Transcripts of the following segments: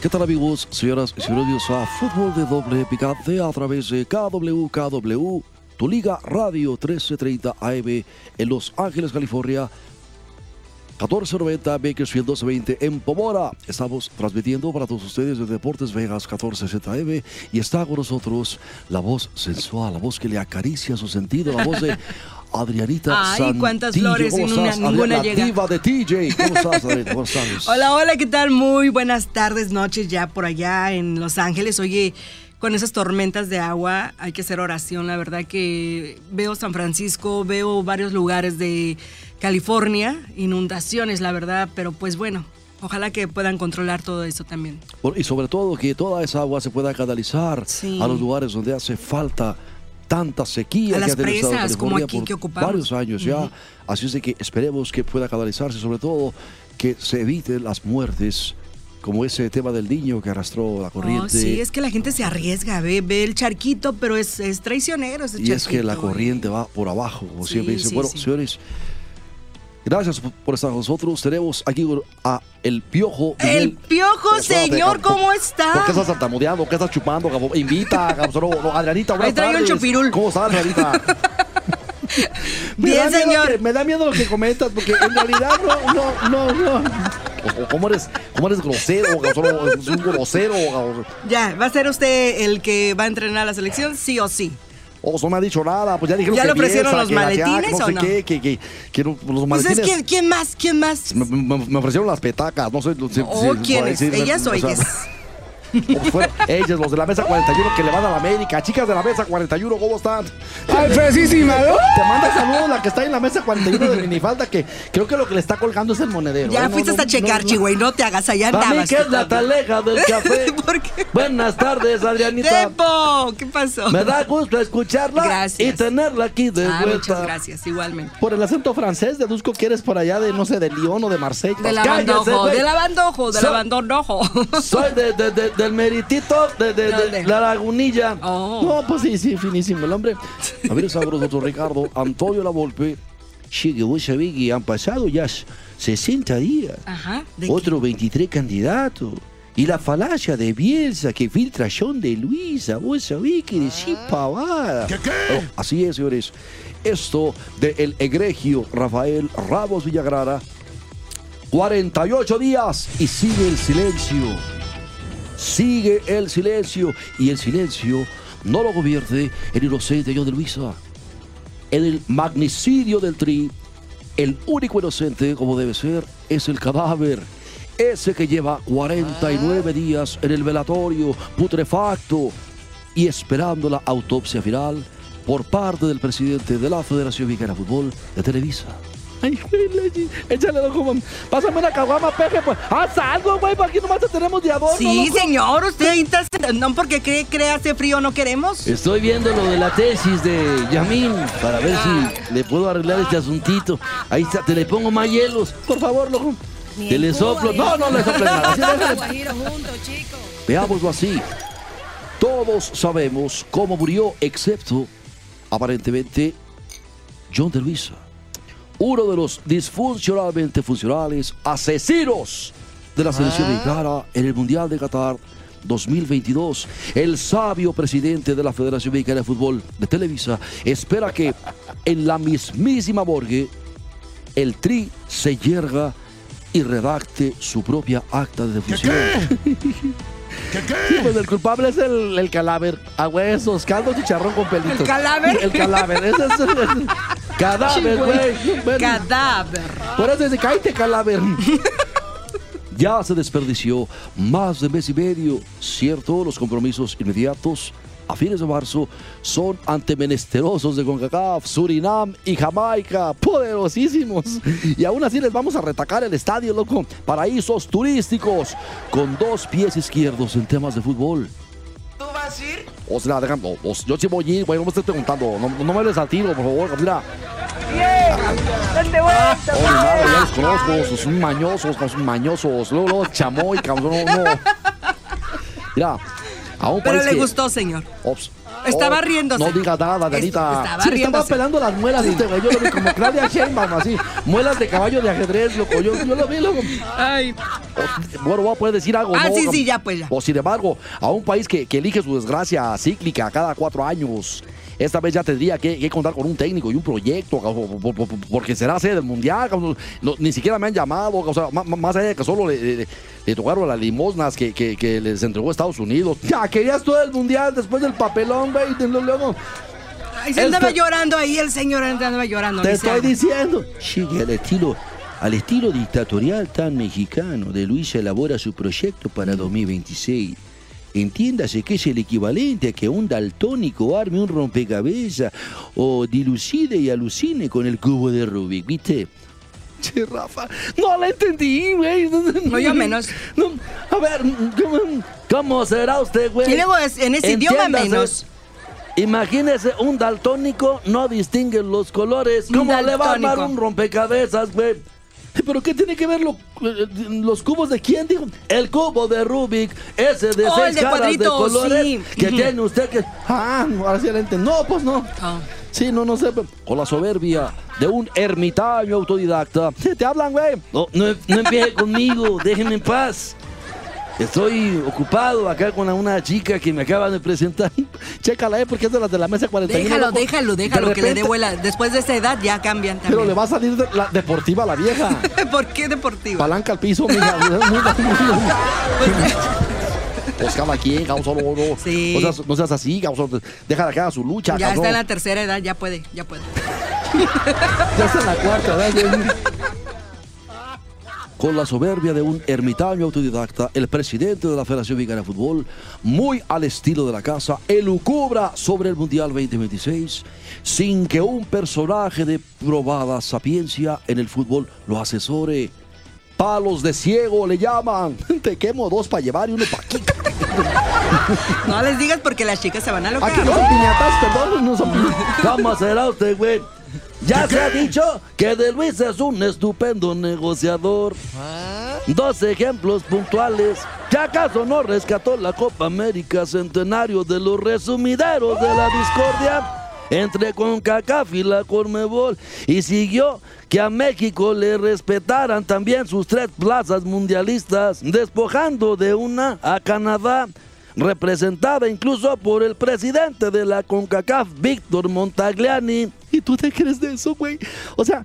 ¿Qué tal amigos, señoras y señores? A Fútbol de Doble Picante a través de KWKW, tu liga radio 1330 AM en Los Ángeles, California. 1490 Bakersfield 1220 en Pomora. Estamos transmitiendo para todos ustedes de Deportes Vegas 1460 AM y está con nosotros la voz sensual, la voz que le acaricia su sentido, la voz de Adrianita Ay, cuántas flores ¿Cómo y una- estás? ninguna Adriana, llega. diva de TJ. ¿Cómo estás, Adriana? ¿Cómo estás? Hola, hola, ¿qué tal? Muy buenas tardes, noches ya por allá en Los Ángeles. Oye, con esas tormentas de agua hay que hacer oración. La verdad que veo San Francisco, veo varios lugares de California, inundaciones, la verdad, pero pues bueno, ojalá que puedan controlar todo eso también. Y sobre todo que toda esa agua se pueda canalizar Sí. a los lugares donde hace falta tanta sequía A que las ha presas, como California aquí por que ocupamos. varios años ya. Así es de que esperemos que pueda canalizarse, sobre todo que se eviten las muertes, como ese tema del niño que arrastró la corriente. Oh, sí, es que la gente se arriesga, ve, ve el charquito, pero es, es traicionero ese y es que la corriente va por abajo, como Sí, siempre dicen. sí, bueno, sí. señores, gracias por- estar con nosotros. Tenemos aquí a El Piojo. El piojo, Espérate, señor. ¿cómo está? ¿Por qué estás tartamudeando? ¿Qué estás chupando? Gabo? Invita, Gabo. No, no, Adrianita, buenas Ahí trae un chupirul. ¿Cómo estás, Adrianita? Bien, señor. que- me da miedo lo que comentas, porque en realidad no, no, no, no. ¿Cómo eres, cómo eres grosero? Gabo? Solo Es un grosero. Gabo. Ya, ¿va a ser usted el que va a entrenar a la selección? Sí o sí. O no me ha dicho nada, pues ya dijeron ¿Ya que le ofrecieron Bielsa, los que la que- maletines no o sé no? qué, que, que, que no- los Pues maletines. es que, ¿quién más? ¿Quién más? Me, me- me ofrecieron las petacas, no sé. ¿O si- quién por es? decir, ¿Ellas o sea, ellas? fueron ellas, los de la mesa 41 que le van a la América. Chicas de la mesa 41, ¿cómo están? Alfresísima, ¿no? Te manda saludos la que está en la mesa 41 de minifalda, que creo que lo que le está colgando es el monedero. Ya ¿eh? Fuiste no, a no, checar, no. chigüey, no te hagas, allá Para mí andabas. que es la taleja del café. ¿Por qué? Buenas tardes, Adrianita. ¡Tempo! ¿Qué pasó? Me da gusto escucharla Gracias. y tenerla aquí de Ah, vuelta. muchas gracias, igualmente. Por el acento francés, deduzco que eres por allá de, no sé, de Lyon o de Marsella. De la Cállese, bandojo, de la bandojo, de la bandojo. Soy de, de- de- del meritito de, de- de ¿Dónde? la lagunilla. Oh. No, pues sí, sí, finísimo el hombre. A ver, sabroso, Ricardo. Antonio La Volpe. Che, que vos sabés que han pasado ya 60 días. Ajá. Otros 23 candidatos. Y la falacia de Bielsa que filtra John de Luisa. Vos sabés que decís pavada. ¿Qué, qué? así es, señores. Esto de el egregio Rafael Ramos Villagrara. 48 días y sigue el silencio. Sigue el silencio. Y el silencio no lo convierte en inocente John de Luisa. En el magnicidio del tri, el único inocente, como debe ser, es el cadáver. Ese que lleva 49 días en el velatorio, putrefacto, y esperando la autopsia final por parte del presidente de la Federación Mexicana de Fútbol de Televisa. Ay, güey, échale loco, mam. Pásame una caguama, peje, pues. Haz algo, güey, para aquí nomás te tenemos de adorno. Sí, loco. señor, usted ahí está- no porque cree, cree hace frío no queremos. Estoy viendo lo de la tesis de Yamín para ver si le puedo arreglar este asuntito. Ahí está, te le pongo más hielos. Por favor, loco. Te le soplo. No, no le soples nada. Déjale. Veámoslo así. Todos sabemos cómo murió, excepto, aparentemente, John de Luisa. Uno de los disfuncionalmente funcionales asesinos de la selección mexicana en el Mundial de Qatar 2022. El sabio presidente de la Federación Mexicana de Fútbol de Televisa espera que en la mismísima morgue el Tri se yerga y redacte su propia acta de defunción. Sí, pues el culpable es el, el cadáver. A huesos, caldo chicharrón con pelitos. ¿El cadáver? El cadáver. Ese es el, el cadáver, güey. Cadáver. por eso dice, cállate, cadáver. Ya se desperdició más de mes y medio, cierto, los compromisos inmediatos a fines de marzo son ante menesterosos de CONCACAF, Surinam y Jamaica, poderosísimos. Y aún así les vamos a retacar el estadio, loco. Paraísos turísticos con dos pies izquierdos en temas de fútbol. ¿Tú vas a ir? O sea, dejan, o- o- yo sí voy a ir, güey, no me estés preguntando. No, no me hables al tiro, por favor, mira. ¡Date vuelta! Oh, madre, ya los conozco, son mañosos, son mañosos. Luego, luego, chamoy, cabrón, no, no. Mira, a un Pero país le que- gustó, señor. Ops. Estaba Oh, riéndose. No digas nada, Danita. estaba sí, estaba riéndose. pelando las muelas este güey. Yo lo vi como Claudia Sheinbaum, así. Muelas de caballo de ajedrez, loco. Yo, yo lo vi, loco. Ay. O- bueno, voy a poder decir algo, Ah, ¿no? sí, sí, ya, pues, ya. O sin embargo, a un país que, que elige su desgracia cíclica cada cuatro años. Esta vez ya tendría que, que contar con un técnico y un proyecto, porque será sede del mundial. No, ni siquiera me han llamado, o sea, más allá de que solo le, le- le tocaron las limosnas que, que- que les entregó Estados Unidos. Ya, querías todo el mundial después del papelón, güey. Luego, Ay, se andaba Este- llorando ahí, el señor andaba llorando. te estoy haga. diciendo. Llegue al estilo, al estilo dictatorial tan mexicano de Luis elabora su proyecto para 2026. Entiéndase que es el equivalente a que un daltónico arme un rompecabezas o dilucide y alucine con el cubo de Rubik, ¿viste? Che, Rafa, no la entendí, güey. No, yo menos. No, a ver, ¿cómo, cómo será usted, güey? Y luego es- en ese idioma menos. Imagínese, un daltónico no distingue los colores. ¿Cómo le va a armar un rompecabezas, güey? ¿Pero qué tiene que ver lo- eh, los cubos de quién, dijo? El cubo de Rubik, ese de Oh, seis el de caras de cuadritos, colores sí. que tiene usted que... Ah, ahora sí. No, pues no. Oh. Sí, no, no sé. Con la soberbia de un ermitaño autodidacta. Te hablan, güey. No, no, no empiece conmigo, déjenme en paz. Estoy ocupado acá con una chica que me acaba de presentar. Chécala, eh, porque es de las de la mesa 41. Déjalo, loco. déjalo, De déjalo, que le dé vuela. Después de esa edad ya cambian Pero también. le va a salir de la deportiva a la vieja. ¿Por qué deportivo? Palanca al piso, mija. Pues cada quien, cabrón, no. Sí. No seas, no seas así, cabrón. Déjala que haga su lucha, ya cabrón. está en la tercera edad, ya puede, ya puede. Ya está en la cuarta, ¿verdad? Con la soberbia de un ermitaño autodidacta, el presidente de la Federación Mexicana de Fútbol, muy al estilo de la casa, elucubra sobre el Mundial 2026 sin que un personaje de probada sapiencia en el fútbol lo asesore. Palos de ciego le llaman. Te quemo dos para llevar y uno para aquí. No les digas porque las chicas se van a locar. Aquí no son piñatas, perdón, no son piñatas. ¿Cómo será usted, güey? Ya se ha dicho que De Luis es un estupendo negociador. Dos ejemplos puntuales. ¿Ya acaso no rescató la Copa América Centenario de los resumideros de la discordia? Entre CONCACAF y la Conmebol y siguió que a México le respetaran también sus tres plazas mundialistas, despojando de una a Canadá, representada incluso por el presidente de la CONCACAF, Víctor Montagliani. ¿Y tú te crees de eso, güey? O sea,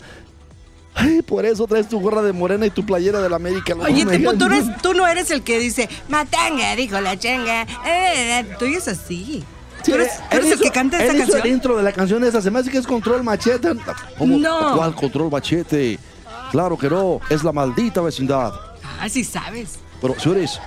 ay, por eso traes tu gorra de morena y tu playera de la América. Oye, tipo, tú, eres- tú no eres el que dice, matanga, dijo la changa. Eh, eh, tú eres así. Sí, tú eres, tú él eres el hizo- que canta esa canción. el intro de la canción esa, se me hace que es Control Machete. ¿Cómo? No. ¿Cuál Control Machete? Claro que no, es la maldita vecindad. Ah, sí sabes. Pero, señores,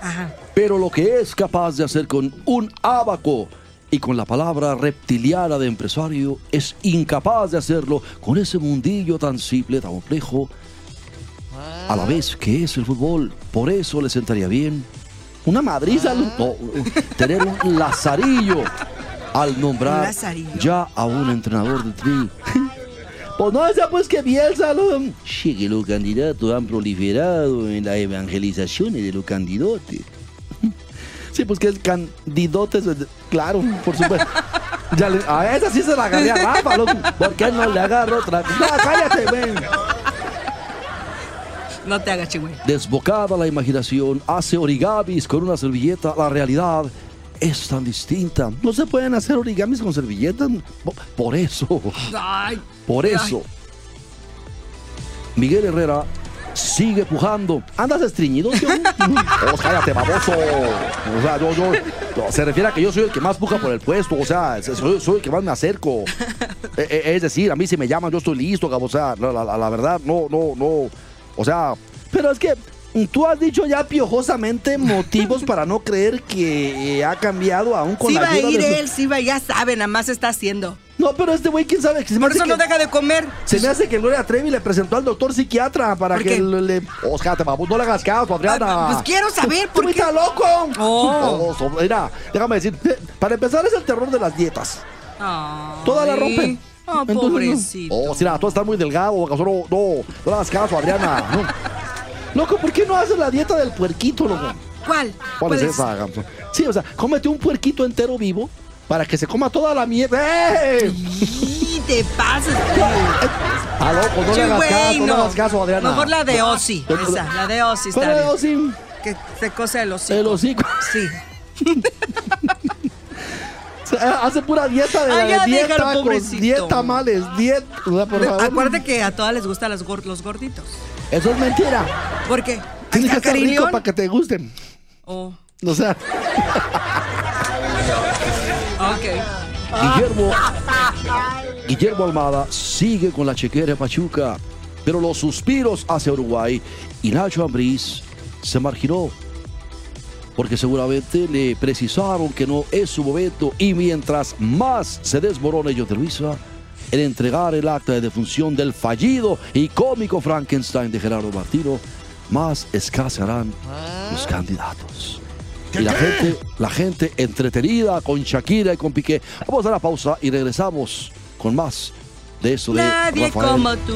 Ajá. pero lo que es capaz de hacer con un abaco y con la palabra reptiliana de empresario es incapaz de hacerlo con ese mundillo tan simple, tan complejo, a la vez que es el fútbol. Por eso le sentaría bien una madriza, no, tener un lazarillo al nombrar ya a un entrenador de tri. Pues no, ya pues que Bielsa. Sí, que los candidatos han proliferado en las evangelizaciones de los candidatos. Sí, pues que es candidotes, claro, por supuesto. Ya le- a esa sí se la agarré a Rafa, loco. ¿Por qué no le agarro otra? No, cállate, ven. No te hagas chingüey. Desbocada la imaginación, hace origamis con una servilleta. La realidad es tan distinta. No se pueden hacer origamis con servilletas. Po- Por eso, Ay. por eso. Miguel Herrera sigue pujando. ¿Andas estreñido, tío? Oh, cállate, baboso. O sea, yo, yo, se refiere a que yo soy el que más puja por el puesto. O sea, soy, soy el que más me acerco. Eh, eh, Es decir, a mí si me llaman, yo estoy listo, cabo. O sea, la, la- la verdad, no, no, no. O sea, pero es que tú has dicho ya piojosamente motivos para no creer que eh, ha cambiado aún con Sí la va a ayuda ir de su- él, sí va, ya sabe, nada más está haciendo. No, pero este güey, quién sabe. Se Por eso no deja de comer. se me hace que Gloria Trevi le presentó al doctor psiquiatra para ¿Por que le. le- te vamos, no le hagas caso, Adriana. Pues quiero saber, ¿por ¿Tú qué? estás loco? Oh. No, so- mira, déjame decir, eh, para empezar es el terror de las dietas. Ay. Todas la rompen. Oh, Entonces, no. pobrecito. Oh, sí, nada, tú estás muy delgado, no, no, no le hagas caso, Adriana. no. Loco, ¿por qué no haces la dieta del puerquito, loco? ¿Cuál? ¿Cuál es esa? Gamso? Sí, o sea, cómete un puerquito entero vivo para que se coma toda la mierda. ¡Eh! Y te pasas. Ah, loco, no le hagas caso, no le hagas caso, Adriana. Mejor la de Ozzy. Esa, la de Ozzy está ¿Cuál es bien. Ozzy? Que se cose el hocico. El hocico. Sí. Hace pura dieta de, Ay, la ya de dieta, déjalo, con pobrecito. dieta males, dieta, o sea, por favor. Acuérdate que a todas les gustan los, gor- los gorditos. Eso es mentira. ¿Por qué? Tienes que estar rico para que te gusten. Oh, O sea. Guillermo, Guillermo Almada sigue con la chequera de Pachuca, pero los suspiros hacia Uruguay y Nacho Ambriz se marginó porque seguramente le precisaron que no es su momento y mientras más se desmorona ellos de Luisa en entregar el acta de defunción del fallido y cómico Frankenstein de Gerardo Martino, más escasearán los candidatos. Y la gente, la gente entretenida con Shakira y con Piqué. Vamos a la pausa y regresamos con más de esto de Nadie Rafael. como tú.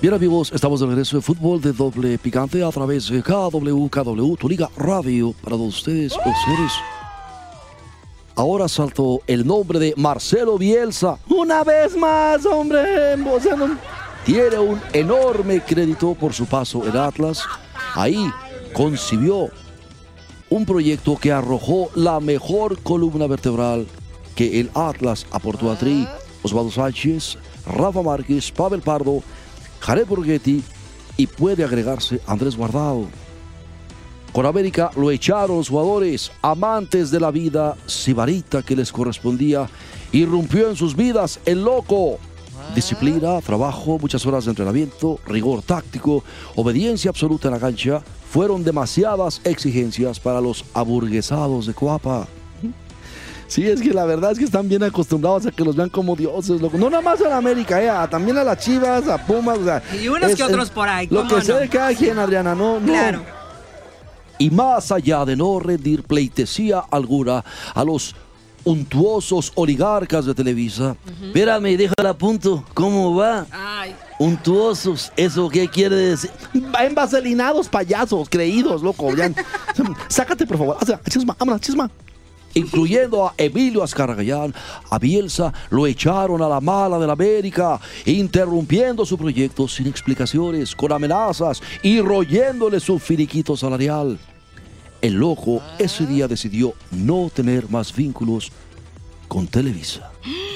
Bien amigos, estamos de regreso de fútbol de doble picante a través de KW, KW, tu liga radio para todos ustedes, los señores. Ahora saltó el nombre de Marcelo Bielsa. Una vez más, hombre. O sea, no- tiene un enorme crédito por su paso en Atlas. Ahí concibió un proyecto que arrojó la mejor columna vertebral que el Atlas aportó a Tri, Osvaldo Sánchez, Rafa Márquez, Pavel Pardo, Jared Borghetti y puede agregarse Andrés Guardado. Con América lo echaron los jugadores, amantes de la vida, sibarita que les correspondía, irrumpió en sus vidas el loco. Disciplina, trabajo, muchas horas de entrenamiento, rigor táctico, obediencia absoluta en la cancha, fueron demasiadas exigencias para los aburguesados de Coapa. Sí, es que la verdad es que están bien acostumbrados a que los vean como dioses, loco. No nada más a la América, eh, a- también a las Chivas, a Pumas. o sea, Y unos que otros por ahí, Lo ¿cómo que sea no? de cada quien, Adriana, no, no. Claro. Y más allá de no rendir pleitesía alguna a los untuosos oligarcas de Televisa, espérame, déjala a punto, ¿cómo va? Ay. Untuosos, ¿eso qué quiere decir? Envaselinados payasos, creídos, loco. ya. Sácate, por favor. Chisma, vámonos, chisma. Incluyendo a Emilio Azcargallán, a Bielsa, lo echaron a la mala de la América, interrumpiendo su proyecto sin explicaciones, con amenazas y royéndole su finiquito salarial. El loco ese día decidió no tener más vínculos con Televisa.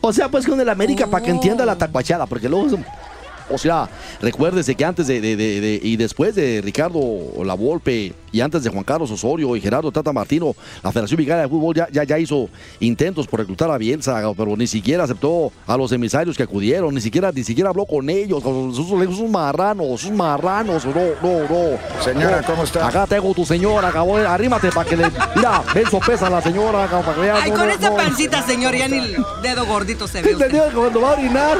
O sea, pues con el América para que entienda la tacuachada, porque luego... O sea, recuérdese que antes de, de- de- de- y después de Ricardo Lavolpe y antes de Juan Carlos Osorio y Gerardo Tata Martino, la Federación Mexicana de Fútbol ya, ya, ya hizo intentos por reclutar a Bielsa, pero ni siquiera aceptó a los emisarios que acudieron, ni siquiera, ni siquiera habló con ellos, con sus, sus marranos, sus marranos, no, no, no. Señora, No. ¿cómo está? Acá tengo tu señora, acabó, arrímate para que le... Mira, ven sopesa a la señora, acá, para que vea, Ay, no, con no, esta no. pancita, señor, ya ni el dedo gordito se ve. Te usted. cuando va a orinar.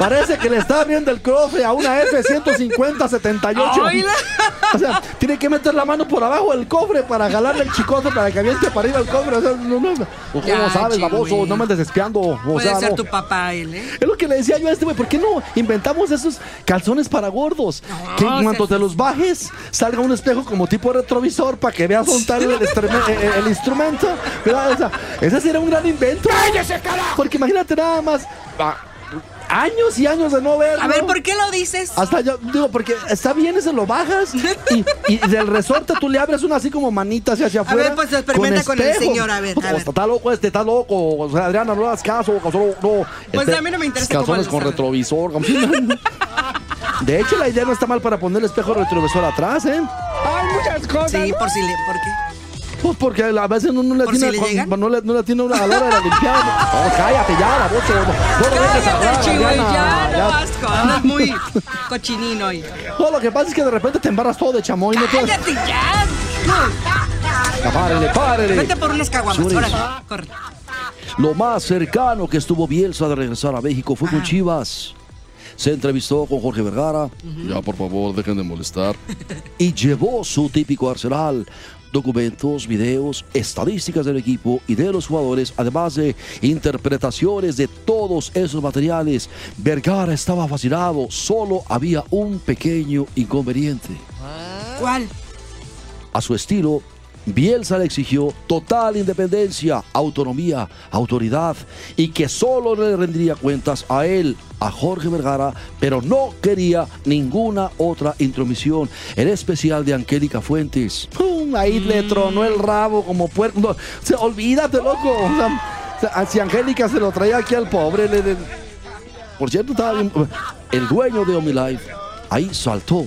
Parece que le está abriendo el cofre a una F-150-78. Oíla. O sea, tiene que meter la mano por abajo del cofre para jalarle el chicote para que aviente para arriba el cofre. O sea, no, no, no. ¿Cómo Ya, sabes, baboso? No me andes espiando. O Puede sea, ser no. tu papá él, ¿eh? Es lo que le decía yo a este güey, ¿por qué no inventamos esos calzones para gordos? que en cuanto te los bajes, salga un espejo como tipo retrovisor para que veas está el, estreme- el- instrumento. O sea, ese sería un gran invento. ¡Cállese, carajo! Porque imagínate nada más, ah, años y años de no verlo. A ver, ¿por qué lo dices? Hasta yo digo, porque está bien ese lo bajas y, y del resorte tú le abres una así como manita hacia, hacia A afuera. ver, pues, experimenta con el señor, a ver, a ver. Está loco este, está loco. O sea, Adriana, no hagas caso. o solo- no. Pues Este, a mí no me interesa Calzones con retrovisor. como- De hecho, la idea no está mal para poner el espejo retrovisor atrás, ¿eh? Hay muchas cosas. Sí, por si le. ¿Por qué? Pues porque a veces uno no le ¿Por tiene, si le no le, no le tiene una a la hora de la limpiada. No, cállate ya, la voz. No, no, no, Cállate, chivo, Mariana, ya, no asco. Andas muy cochinino hoy. No, lo que pasa es que de repente te embarras todo de chamoy. No te... ¡Cállate ya! Ya, Párele, párele. Vete por unas caguamas. Órale, corre. Lo más cercano que estuvo Bielsa de regresar a México fue con. Chivas. Se entrevistó con Jorge Vergara. Ya, por favor, dejen de molestar. y llevó su típico arsenal. Documentos, videos, estadísticas del equipo y de los jugadores, además de interpretaciones de todos esos materiales. Vergara estaba fascinado, solo había un pequeño inconveniente. ¿Cuál? A su estilo, Bielsa le exigió total independencia, autonomía, autoridad y que solo le rendiría cuentas a él, a Jorge Vergara, pero no quería ninguna otra intromisión, en especial de Angélica Fuentes. ¡Pum! Ahí le tronó el rabo como puerco. No, o sea, olvídate, loco. O sea, o sea, si Angélica se lo traía aquí al pobre, le- le- por cierto, estaba bien. El dueño de OmniLife ahí saltó.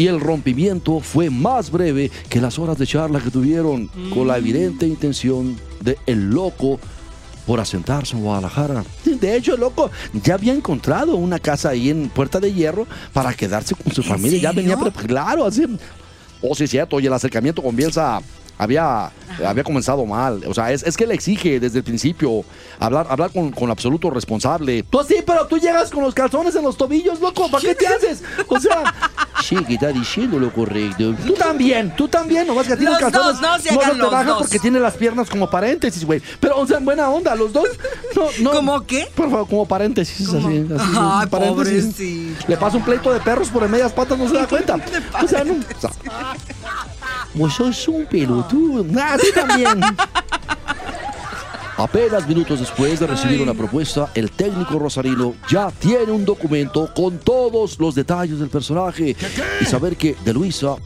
Y el rompimiento fue más breve que las horas de charla que tuvieron, con la evidente intención de el loco por asentarse en Guadalajara. De hecho, el loco ya había encontrado una casa ahí en Puerta de Hierro para quedarse con su ¿En familia. Ya venía. Claro, así. Oh, sí, es cierto. Y el acercamiento con Bielsa había, había comenzado mal. O sea, es, es que le exige desde el principio hablar, hablar con, con absoluto responsable. Tú sí, pero tú llegas con los calzones en los tobillos, loco. ¿Para qué te haces? O sea, sí, que está diciendo lo correcto. Tú también, tú también. Nomás que tienes Los calzones. dos, no se no hagan te los baja dos. porque tiene las piernas como paréntesis, güey. Pero, o sea, en buena onda, los dos. No, no. ¿Cómo qué? Por favor, como paréntesis. ¿Cómo? Así, así, Ay, paréntesis. pobrecito. Le pasa un pleito de perros por en medias patas, no se da cuenta. O sea, no. o sea, Vos sos un pelotudo. Ah, sí también. Apenas minutos después de recibir una propuesta, el técnico rosarino ya tiene un documento con todos los detalles del personaje y saber que de Luisa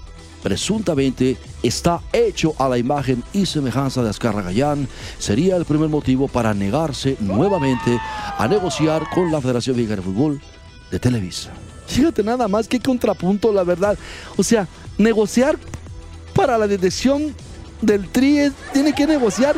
presuntamente está hecho a la imagen y semejanza de Azcarra Gallán sería el primer motivo para negarse nuevamente a negociar con la Federación Mexicana de Fútbol de Televisa. Fíjate nada más que contrapunto, la verdad. O sea, negociar para la dirección del TRI tiene que negociar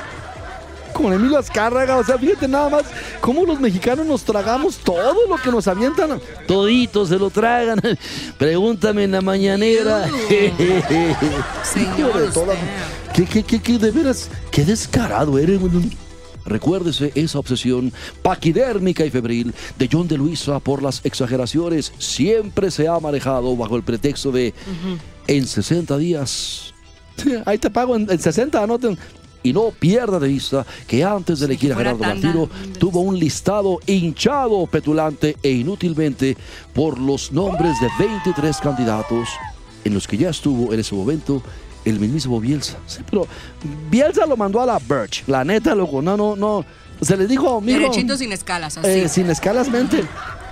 con Emilio Azcárraga. O sea, fíjate nada más cómo los mexicanos nos tragamos todo lo que nos avientan. Toditos se lo tragan. Pregúntame en la mañanera. Señor. ¿Qué, qué, qué, qué, de veras? Qué descarado eres. Recuérdese esa obsesión paquidérmica y febril de John de Luisa por las exageraciones. Siempre se ha manejado bajo el pretexto de en 60 días. Ahí te pago en, en 60, anoten. Y no pierda de vista que antes de elegir a Gerardo. Martino tuvo un listado hinchado, petulante e inútilmente por los nombres de 23 candidatos en los que ya estuvo en ese momento el mismísimo Bielsa. Sí, pero Bielsa lo mandó a la Birch. La neta, loco, no, no, no. Se le dijo, mijo, Derechito sin escalas, así. eh, sin escalas mente.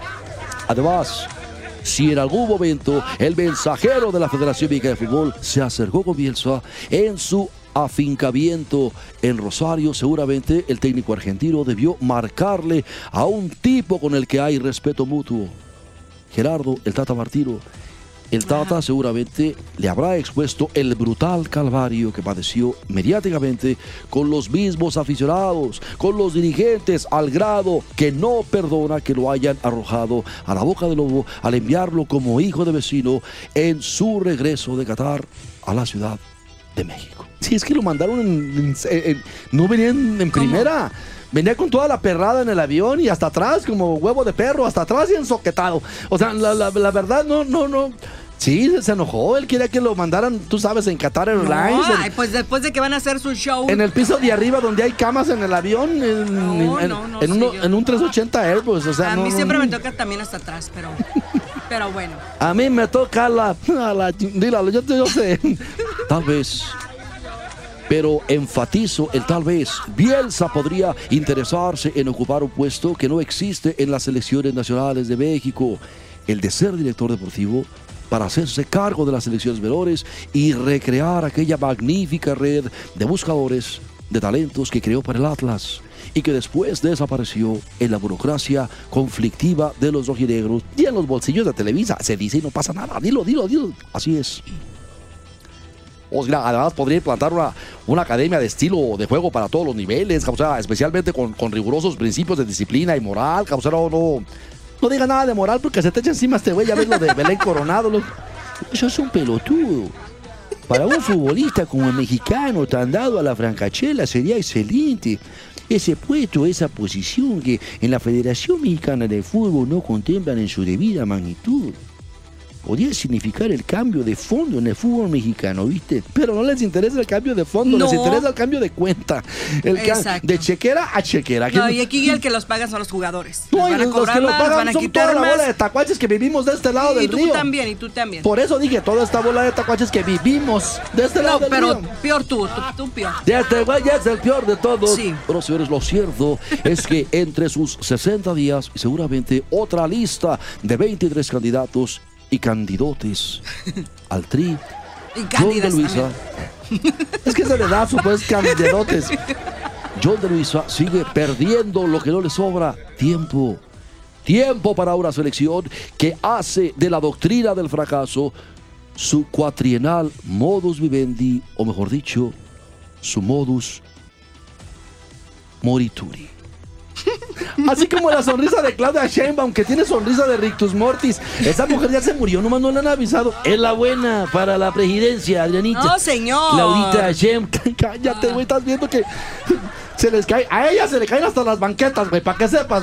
Además, si en algún momento el mensajero de la Federación Mexicana de Fútbol se acercó con Bielsa en su afincamiento en Rosario, seguramente el técnico argentino debió marcarle a un tipo con el que hay respeto mutuo. Gerardo, el Tata Martino. El Tata seguramente le habrá expuesto el brutal calvario que padeció mediáticamente con los mismos aficionados, con los dirigentes, al grado que no perdona que lo hayan arrojado a la boca del lobo al enviarlo como hijo de vecino en su regreso de Qatar a la Ciudad de México. Sí, es que lo mandaron en, en- en- no venían en primera. Venía con toda la perrada en el avión y hasta atrás, como huevo de perro, hasta atrás y ensoquetado. O sea, la, la- la verdad, no, no, no. Sí, se enojó. Él quería que lo mandaran, tú sabes, en Qatar No, Airlines. en- ay, pues después de que van a hacer su show. en el piso de arriba donde hay camas en el avión, en, No, en- no, no en uno- yo un no. 380 Airbus. O sea, a no, mí no, siempre no. me toca también hasta atrás, pero, pero bueno. A mí me toca la. a la dila, yo, yo sé. Tal vez. Pero enfatizo el tal vez. Bielsa podría interesarse en ocupar un puesto que no existe en las selecciones nacionales de México. El de ser director deportivo para hacerse cargo de las selecciones menores y recrear aquella magnífica red de buscadores de talentos que creó para el Atlas y que después desapareció en la burocracia conflictiva de los rojinegros y en los bolsillos de Televisa. Se dice y no pasa nada. Dilo, dilo, dilo. Así es. O además podría implantar una, una academia de estilo de juego para todos los niveles, o especialmente con, con rigurosos principios de disciplina y moral, o sea, no, no, diga nada de moral porque se te echa encima este güey, ya ves lo de Belén Coronado. Eso es un pelotudo. Para un futbolista como el mexicano tan dado a la francachela sería excelente. Ese puesto, esa posición que en la Federación Mexicana de Fútbol no contemplan en su debida magnitud podría significar el cambio de fondo en el fútbol mexicano, ¿viste? Pero no les interesa el cambio de fondo, les No. interesa el cambio de cuenta. El de chequera a chequera. No, y aquí el que los pagan son los jugadores. No, y van a los que lo más, pagan van a son toda la bola de tacuaches que vivimos de este lado y del tú río. también, y tú también. Por eso dije, toda esta bola de tacuaches que vivimos de este no, lado del pero río. peor tú, tú, tú peor. Ya este güey ya es el peor de todos. Sí. Pero señores, lo cierto es que entre sus 60 días, y seguramente otra lista de 23 candidatos y candidotes al tri, Y John de Luisa. es que se le da su pues candidotes. John de Luisa sigue perdiendo lo que no le sobra, tiempo. Tiempo para una selección que hace de la doctrina del fracaso su cuatrienal modus vivendi, o mejor dicho, su modus morituri. Así como la sonrisa de Claudia Sheinbaum, que tiene sonrisa de Rictus Mortis. Esa mujer ya se murió, nomás no le han avisado. Es la buena para la presidencia, Adrianita. No, señor. Claudita Sheinbaum, cállate, güey, estás viendo que se les cae, a ella se le caen hasta las banquetas, güey, para que sepas.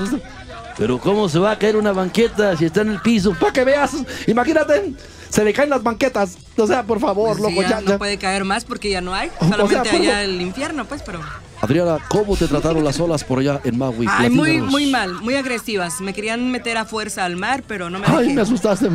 Pero ¿cómo se va a caer una banqueta si está en el piso? Para que veas, imagínate, se le caen las banquetas. O sea, por favor, Pues sí, loco, ya ya, no puede caer más porque ya no hay. O sea, Solamente por allá el infierno, pues, pero. Adriana, ¿cómo te trataron las olas por allá en Maui? Ay, muy, muy mal, muy agresivas. Me querían meter a fuerza al mar, pero no me Ay, dejé. me asustaste,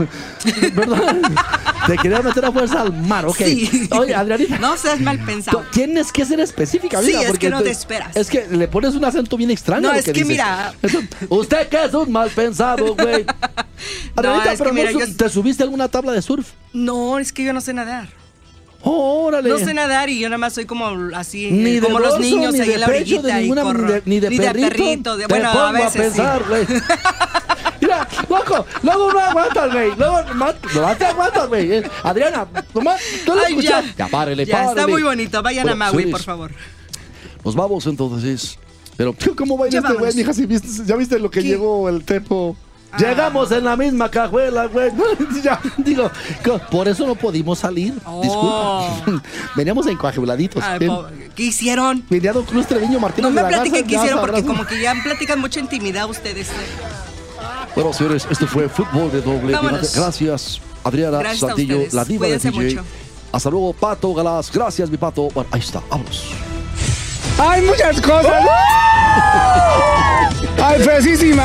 ¿verdad? Te quería meter a fuerza al mar, ok. Sí. Oye, Adrianita. No seas mal pensado. Tienes que ser específica, Sí, mira, es porque que no te esperas. Es que le pones un acento bien extraño. No, a lo es que mira. Entonces, Usted que es un mal pensado, güey. Adrianita, es que pero mira, yo- ¿te subiste a alguna tabla de surf? No, es que yo no sé nadar. Órale. No sé nadar y yo nada más soy como así, Ni eh, de como los niños ni ahí de en la pecho, orillita de y ninguna, corro. ni de, ni de Ni perrito. de- bueno, pongo a veces pensar, sí. Mira, loco, luego no aguantas, güey. Luego nomás, nomás te aguantas, güey. Eh, Adriana, nomás, tú lo Ay, escuchas. ya. Ya, párele, Ya, está muy bonito. Vayan a Maui, por favor. Nos vamos entonces. Pero, ¿cómo baila este güey, mija? Si viste, ¿Ya viste lo que ¿Qué? llegó el tempo? Ah. Llegamos en la misma cajuela, güey. ya, digo, por eso no pudimos salir. Oh. Disculpa. Veníamos po- ¿Qué hicieron? Venía Don Cruz Treviño Martínez No me platiquen qué hicieron porque como que ya platican mucha intimidad ustedes. Bueno, señores, esto fue Fútbol de Doble. Vámonos. Gracias, Adriana Gracias Santillo, la diva Cuídense de DJ. mucho. Hasta luego, Pato Galás. Gracias, mi Pato. Bueno, ahí está, vámonos. Hay muchas cosas. Ay, fresísima.